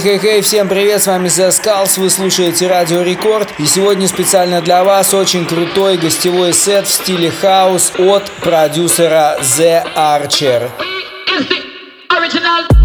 Хей-хей-хей, всем привет, с вами The Skulls, вы слушаете Радио Рекорд. И сегодня специально для вас очень крутой гостевой сет в стиле хаус от продюсера The Archer. The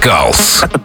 Skulls.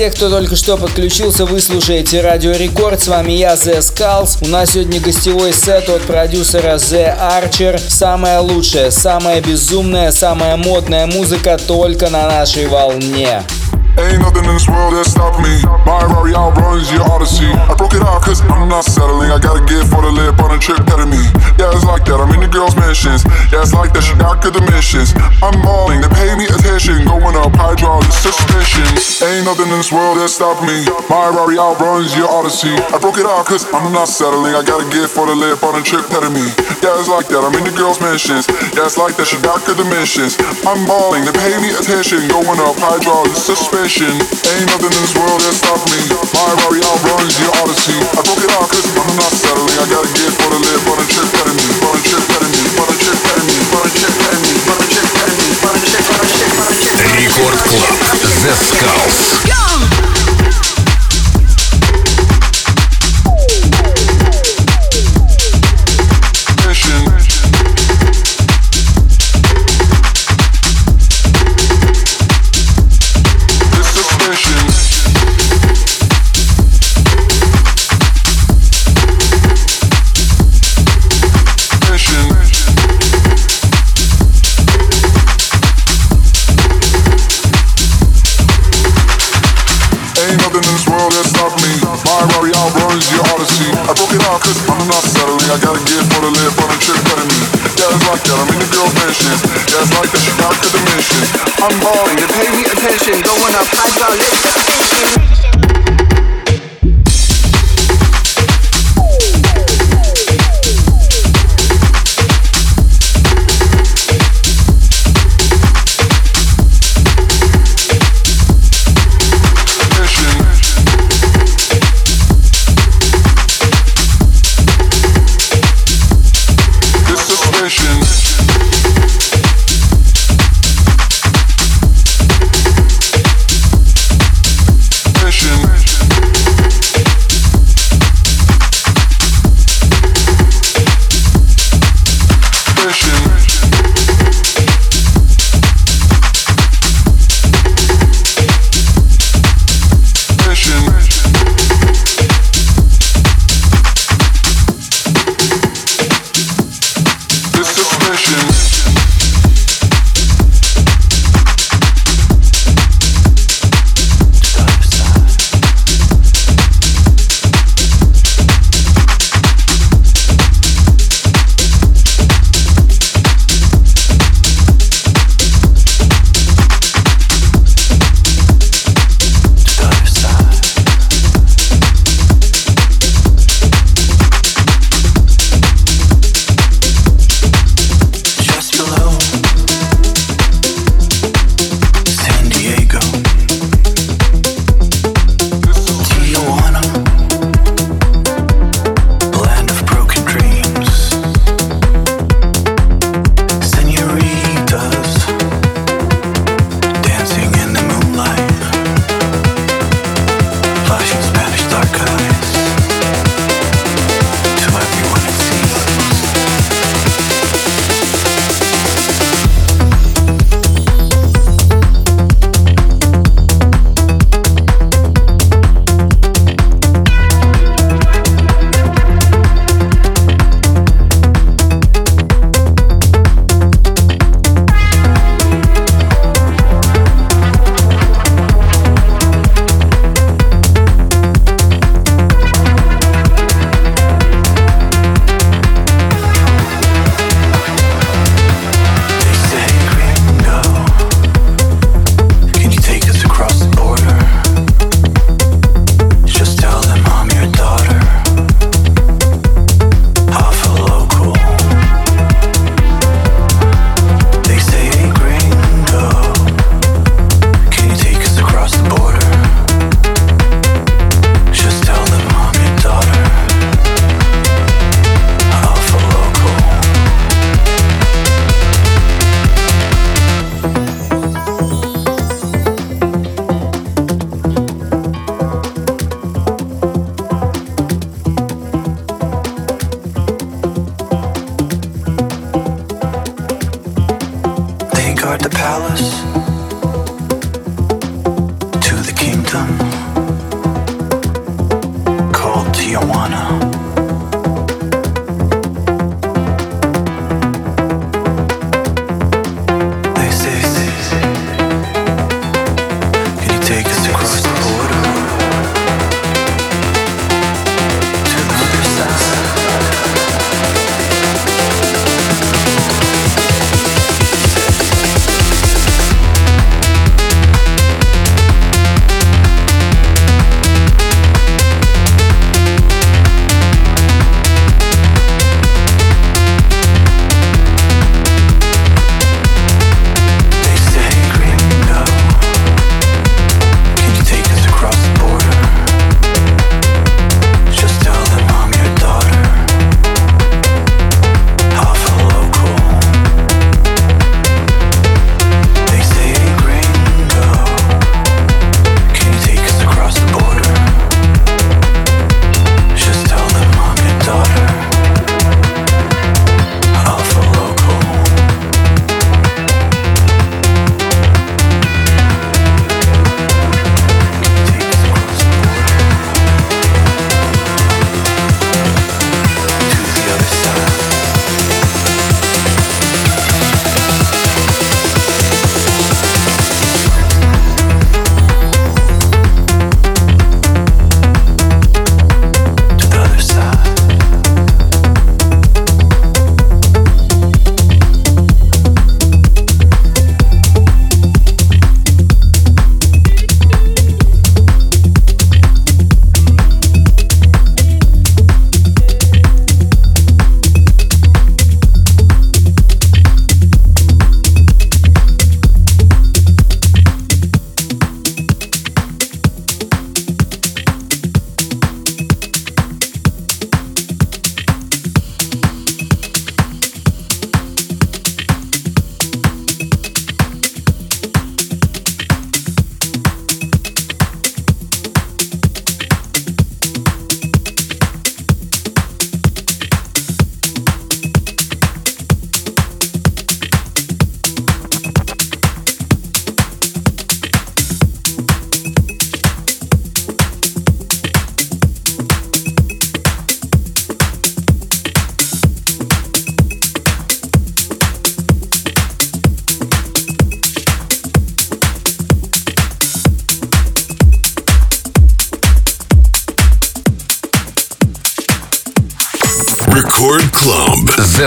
Тех, кто только что подключился, вы слушаете Радио Рекорд. С вами я, The Skulls. У нас сегодня гостевой сет от продюсера The Archer. Самая лучшая, самая безумная, самая модная музыка только на нашей волне. Ain't nothing in this world that's stopping me. My Rari outruns your Odyssey. I broke it out cause I'm not settling. I gotta get for the lip on a trip of me. Yeah, it's like that. I'm in the girls' mansions. Yeah, it's like that. She got good dimensions. I'm balling. They pay me attention. Going up hydraulic suspension. Ain't nothing in this world that's stopping me. My Rari outruns your Odyssey. I broke it out cause I'm not settling. I gotta get for the lip on a trip of me. Yeah, it's like that. I'm in the girls' mansions. Yeah, it's like that. She got good dimensions. I'm balling. They pay me attention. Going up hydraulic ambition. Ain't nothing in this world that stop me. My Rari outruns your odyssey. I broke it all cause I'm not settling. I gotta get for the live, but the trip better me, trip better me, trip better me, trip better me, trip better me, trip better me, trip better me. Record Club. Zeskullz. Up hydraulic.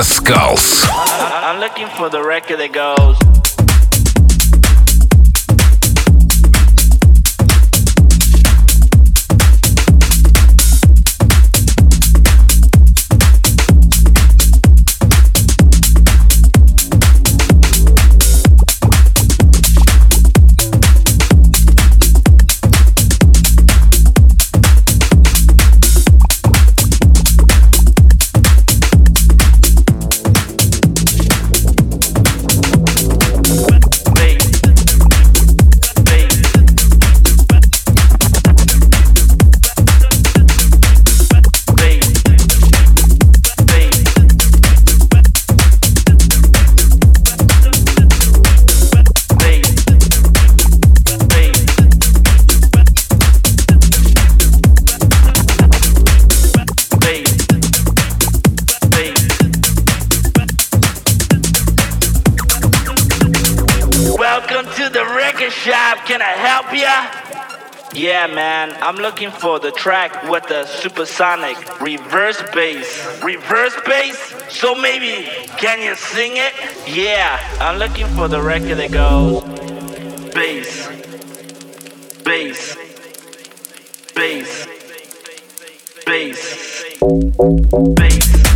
Skulls. I'm looking for the record that goes. For the track with the supersonic reverse bass. Reverse bass? So maybe, can you sing it? Yeah, I'm looking for the record that goes bass, bass, bass, bass, bass.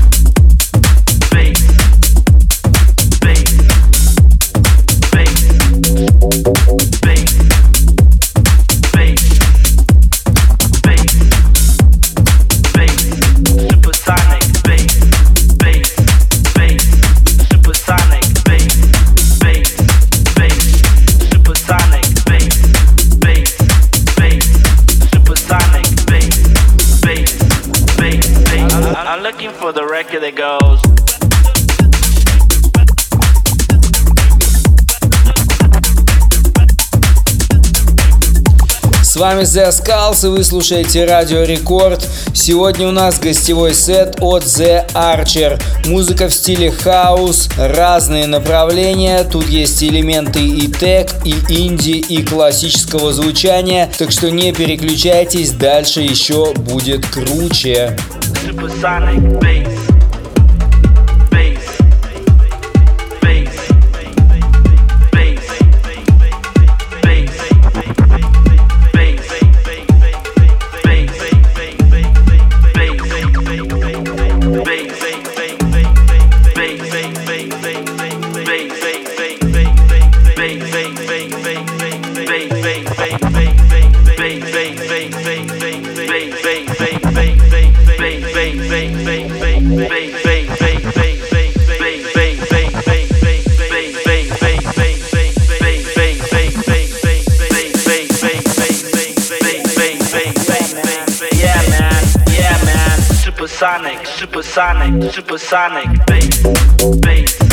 Вами The Skulls и вы слушаете Радио Рекорд. Сегодня у нас гостевой сет от The Archer. Музыка в стиле хаус, разные направления. Тут есть элементы и тег, и инди, и классического звучания. Так что не переключайтесь, дальше еще будет круче. Supersonic bass. Supersonic, supersonic bass, bass,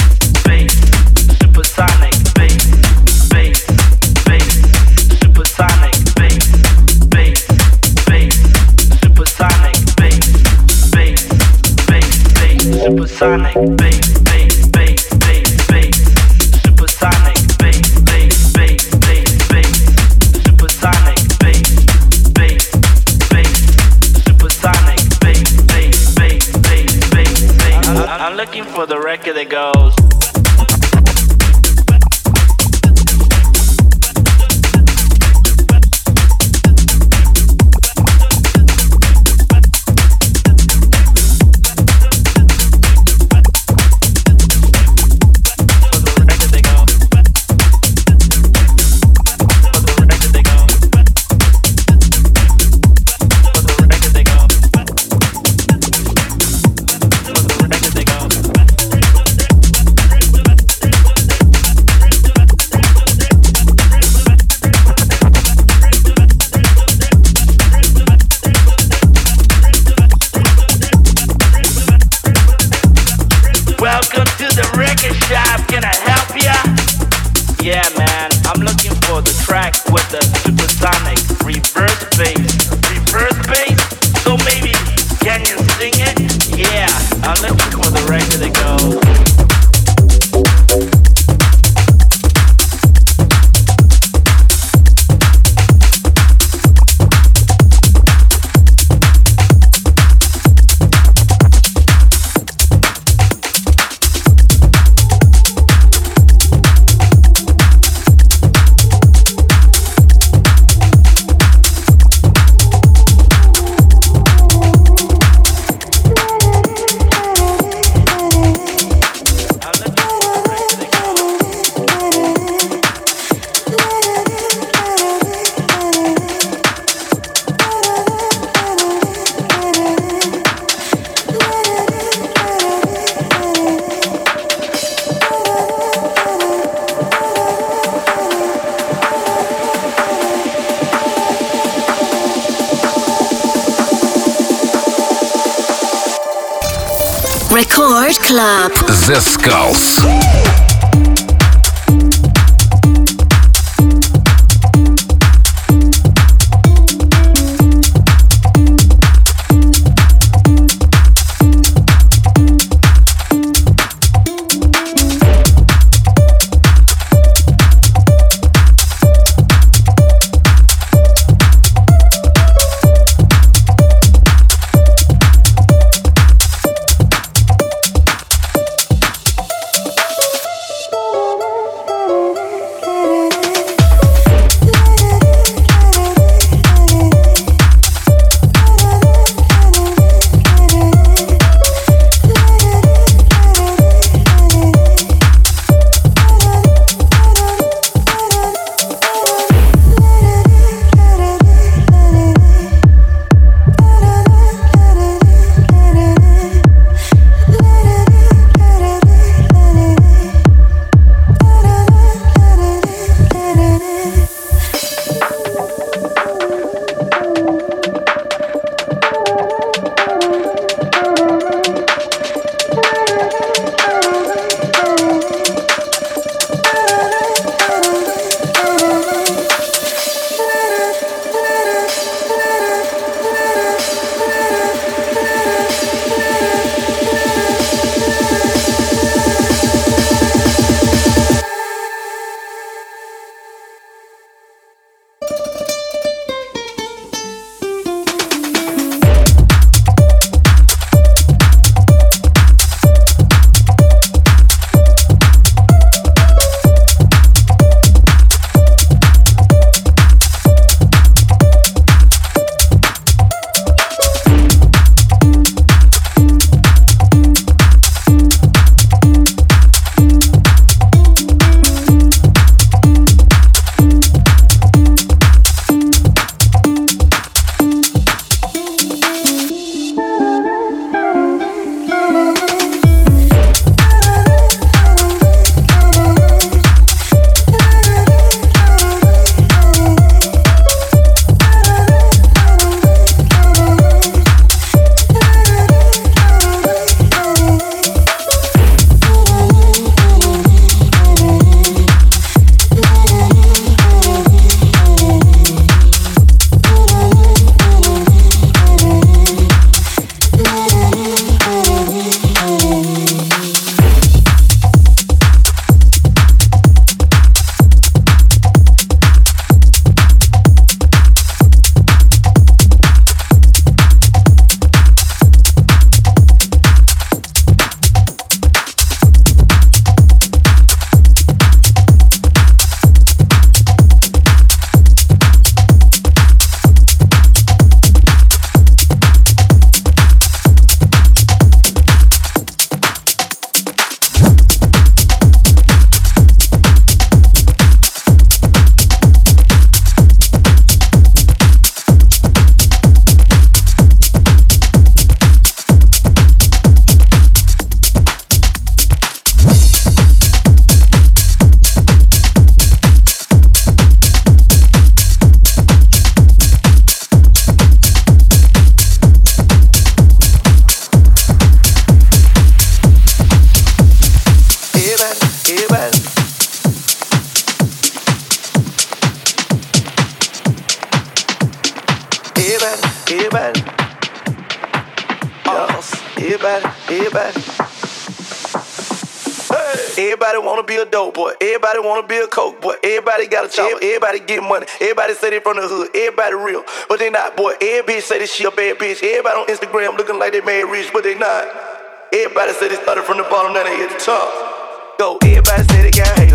Calls. Zeskullz. Everybody get money. Everybody say they from the hood. Everybody real. But they not, boy. Every bitch say this shit a bad bitch. Everybody on Instagram looking like they made rich, but they not. Everybody say they started from the bottom, now they hit the top. Go, everybody say they got haters.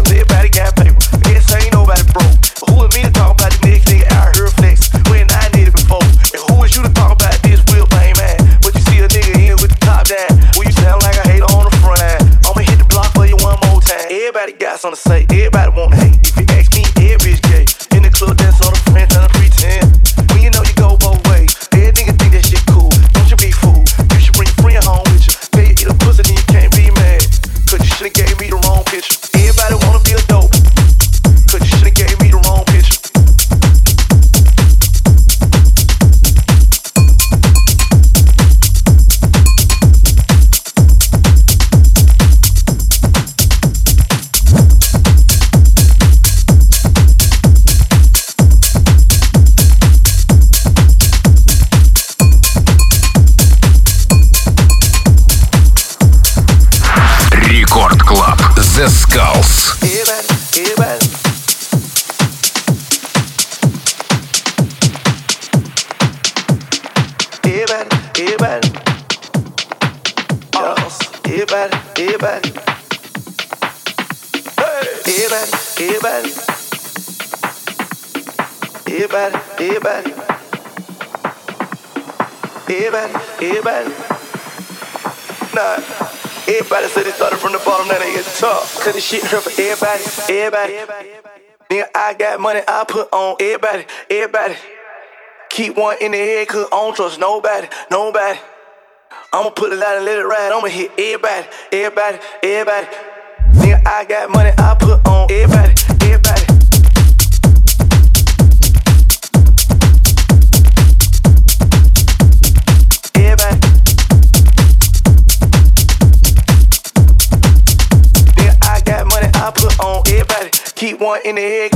Shit here for everybody, everybody. Nigga, I got money I put on everybody, everybody. Keep one in the head, cause I don't trust nobody, nobody. I'ma put it out and let it ride. I'ma hit everybody, everybody, everybody. Nigga, I got money I put on everybody. Everybody. On everybody. Keep one in the head.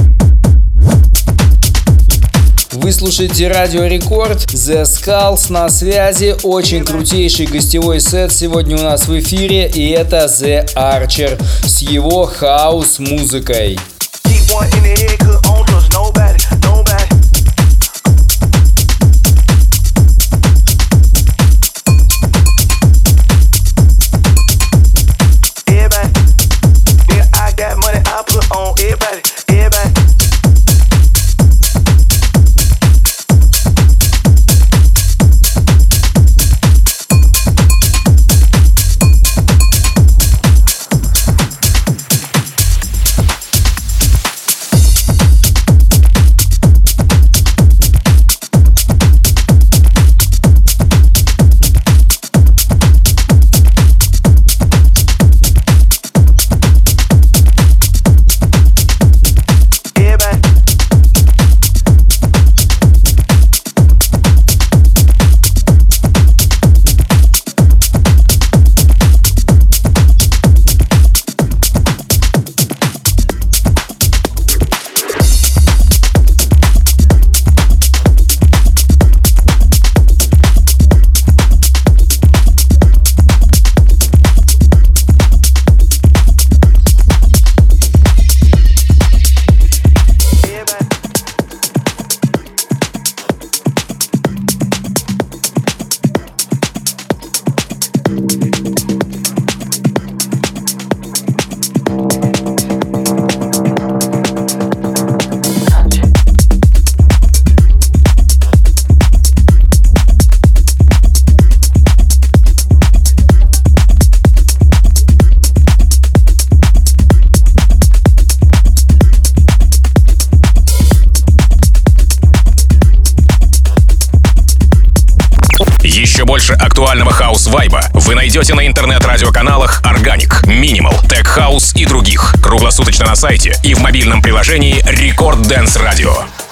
Вы слушаете Радио Рекорд, The Skulls на связи, очень крутейший гостевой сет сегодня у нас в эфире, и это The Archer с его хаус-музыкой. Keep one in the head, найдете на интернет-радиоканалах Organic, Minimal, Tech House и других. Круглосуточно на сайте и в мобильном приложении Record Dance Radio.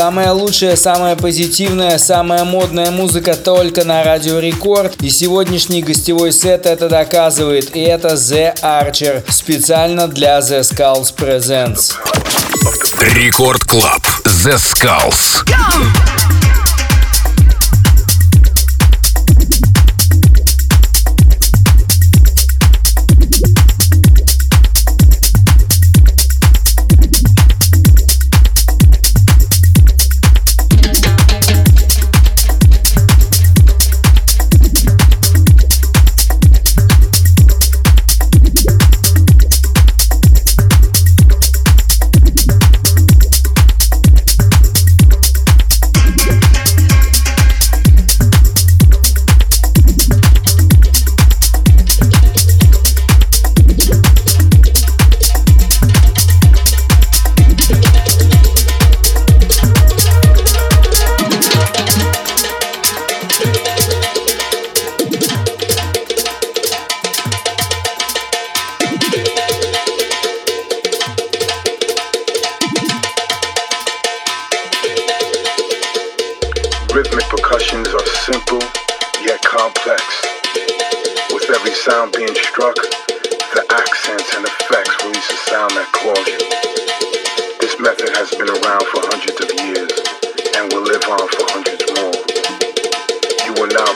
Самая лучшая, самая позитивная, самая модная музыка только на Радио Рекорд. И сегодняшний гостевой сет это доказывает. И это The Archer. Специально для The Skulls Presents. Рекорд Клаб. The Skulls. Go!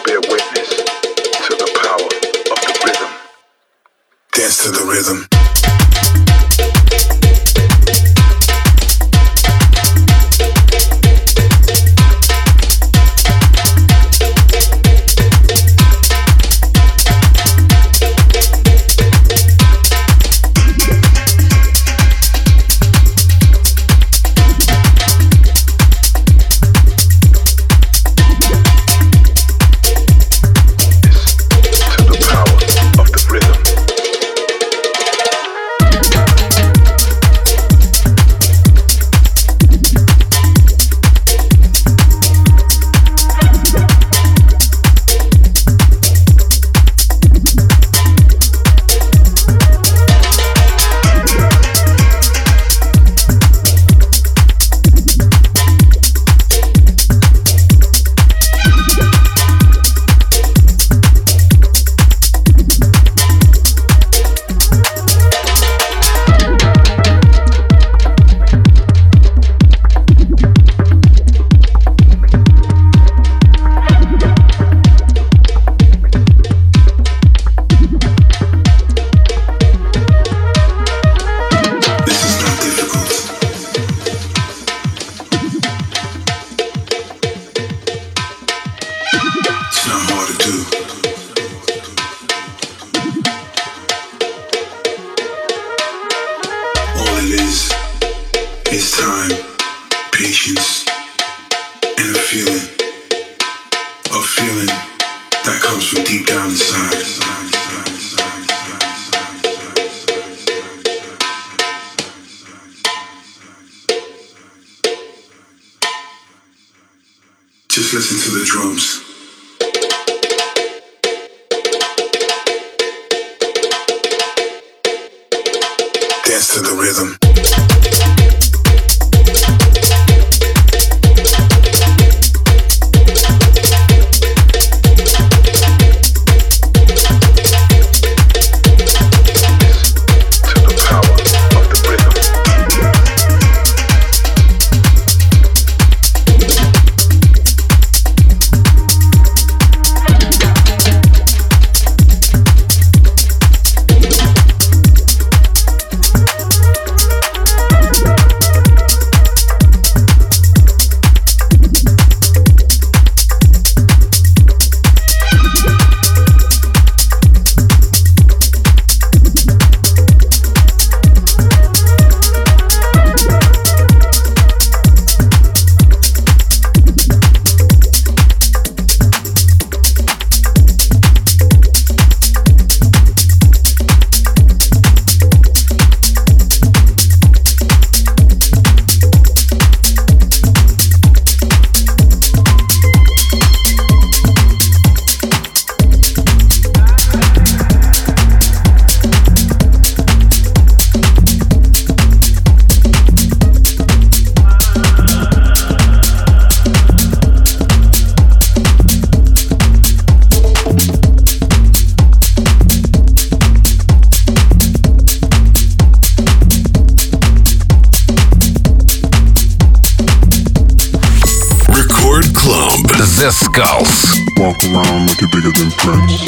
bear witness to the power of the rhythm. Dance to the rhythm. listen to the drums. Dance to the rhythm. Zeskullz. Walk around like you're bigger than Prince.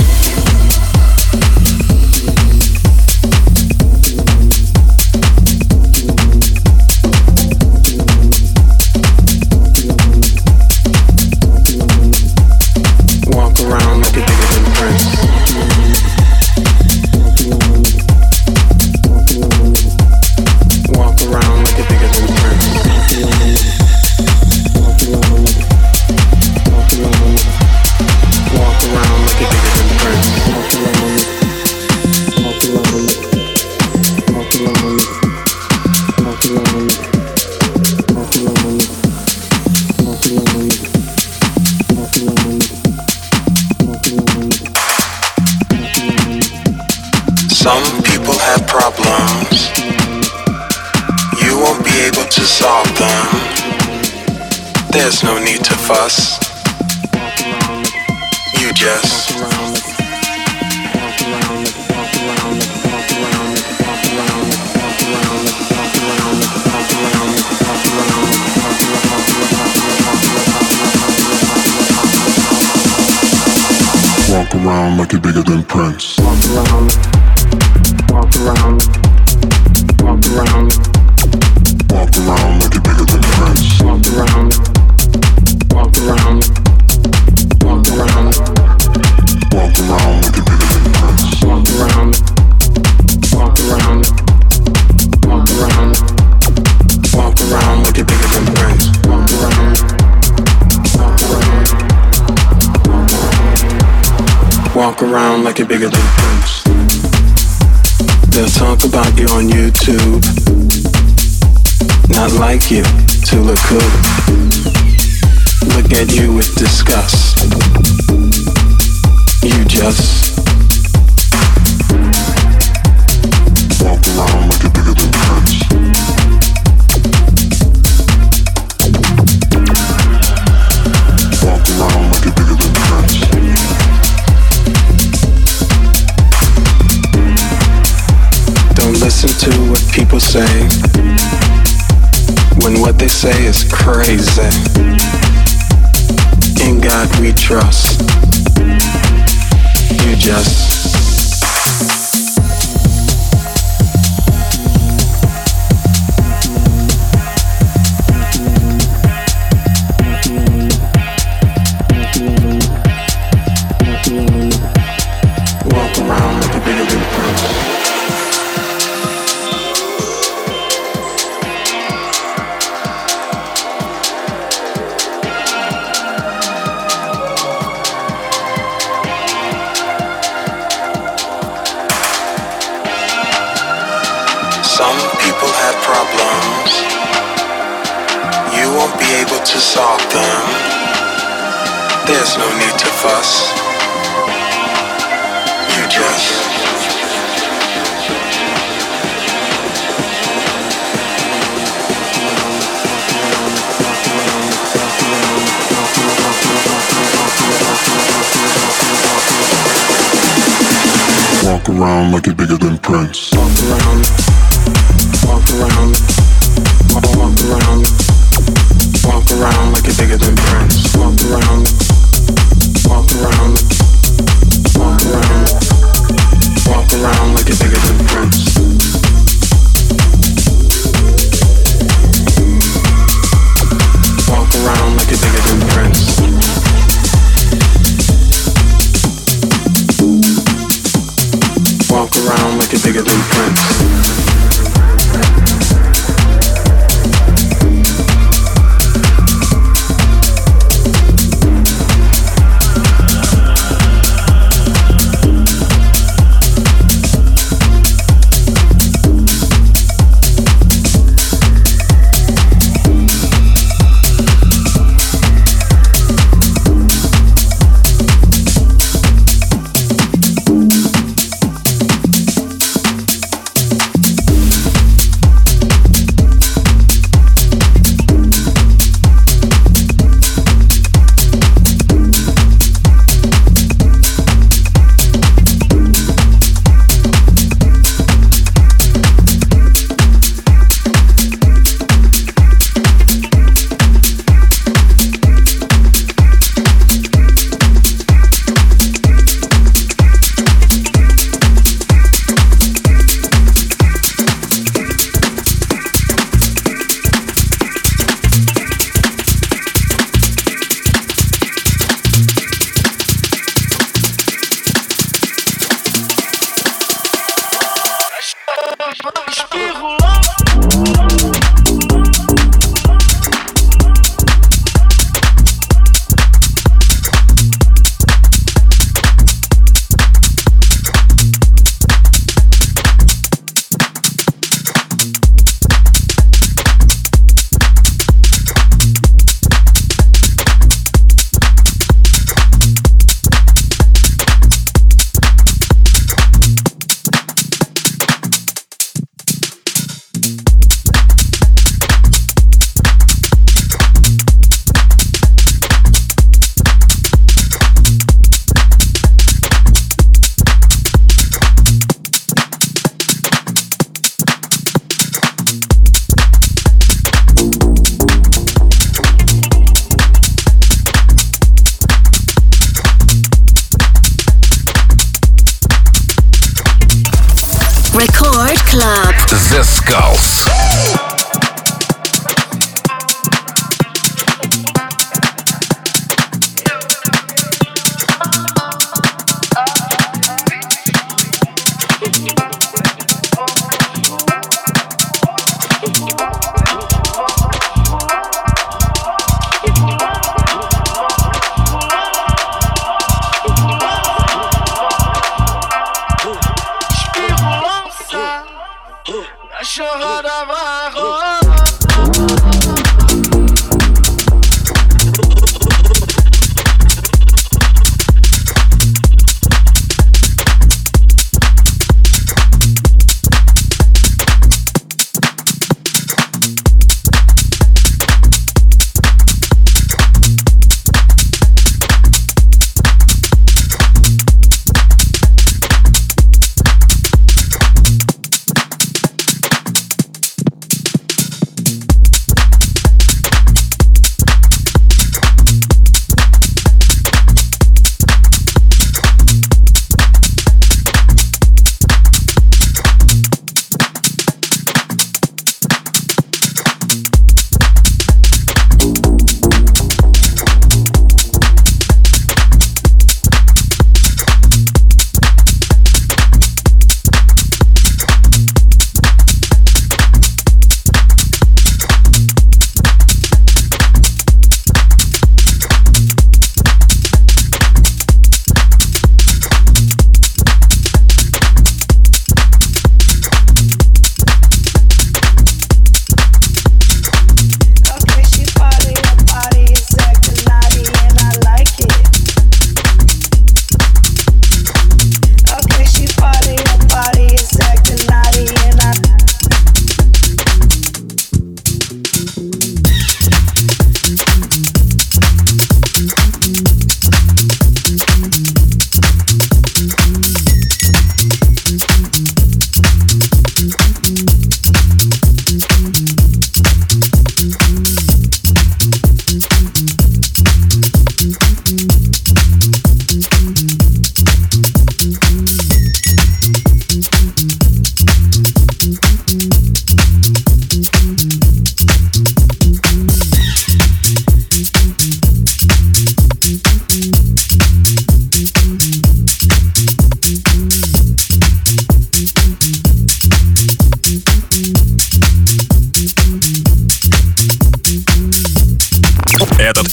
Walk around like you're bigger than Prince. They'll talk about you on YouTube. Not like you to look cool. Look at you with disgust. You just say when what they say is crazy. In God we trust. You just No need to fuss. You just. Walk around like you're bigger than Prince.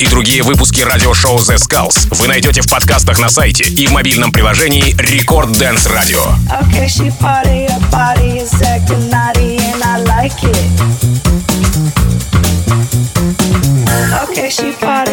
Другие выпуски радиошоу The Skulls вы найдете в подкастах на сайте и в мобильном приложении Record Dance Radio. Okay, she party,